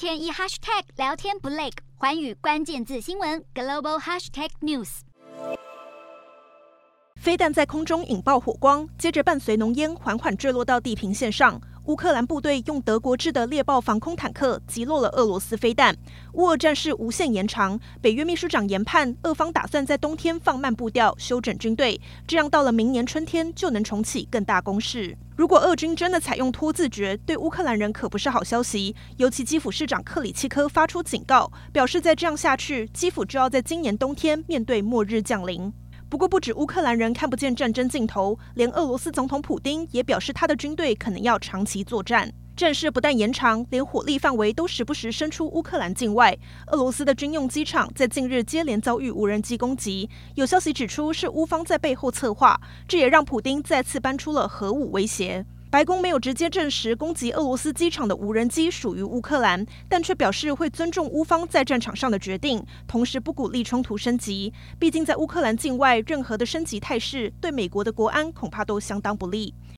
天一 hashtag 聊天不累，寰宇关键字新闻 global hashtag news。飞弹在空中引爆火光，接着伴随浓烟缓缓坠落到地平线上。乌克兰部队用德国制的猎豹防空坦克击落了俄罗斯飞弹。乌俄战事无限延长，北约秘书长研判，俄方打算在冬天放慢步调，休整军队，这样到了明年春天就能重启更大攻势。如果俄军真的采用拖字诀，对乌克兰人可不是好消息。尤其基辅市长克里契科发出警告，表示再这样下去，基辅就要在今年冬天面对末日降临。不过，不止乌克兰人看不见战争尽头，连俄罗斯总统普丁也表示，他的军队可能要长期作战。战事不但延长，连火力范围都时不时伸出乌克兰境外。俄罗斯的军用机场在近日接连遭遇无人机攻击，有消息指出是乌方在背后策划，这也让普丁再次搬出了核武威胁。白宫没有直接证实攻击俄罗斯机场的无人机属于乌克兰，但却表示会尊重乌方在战场上的决定，同时不鼓励冲突升级。毕竟在乌克兰境外，任何的升级态势对美国的国安恐怕都相当不利。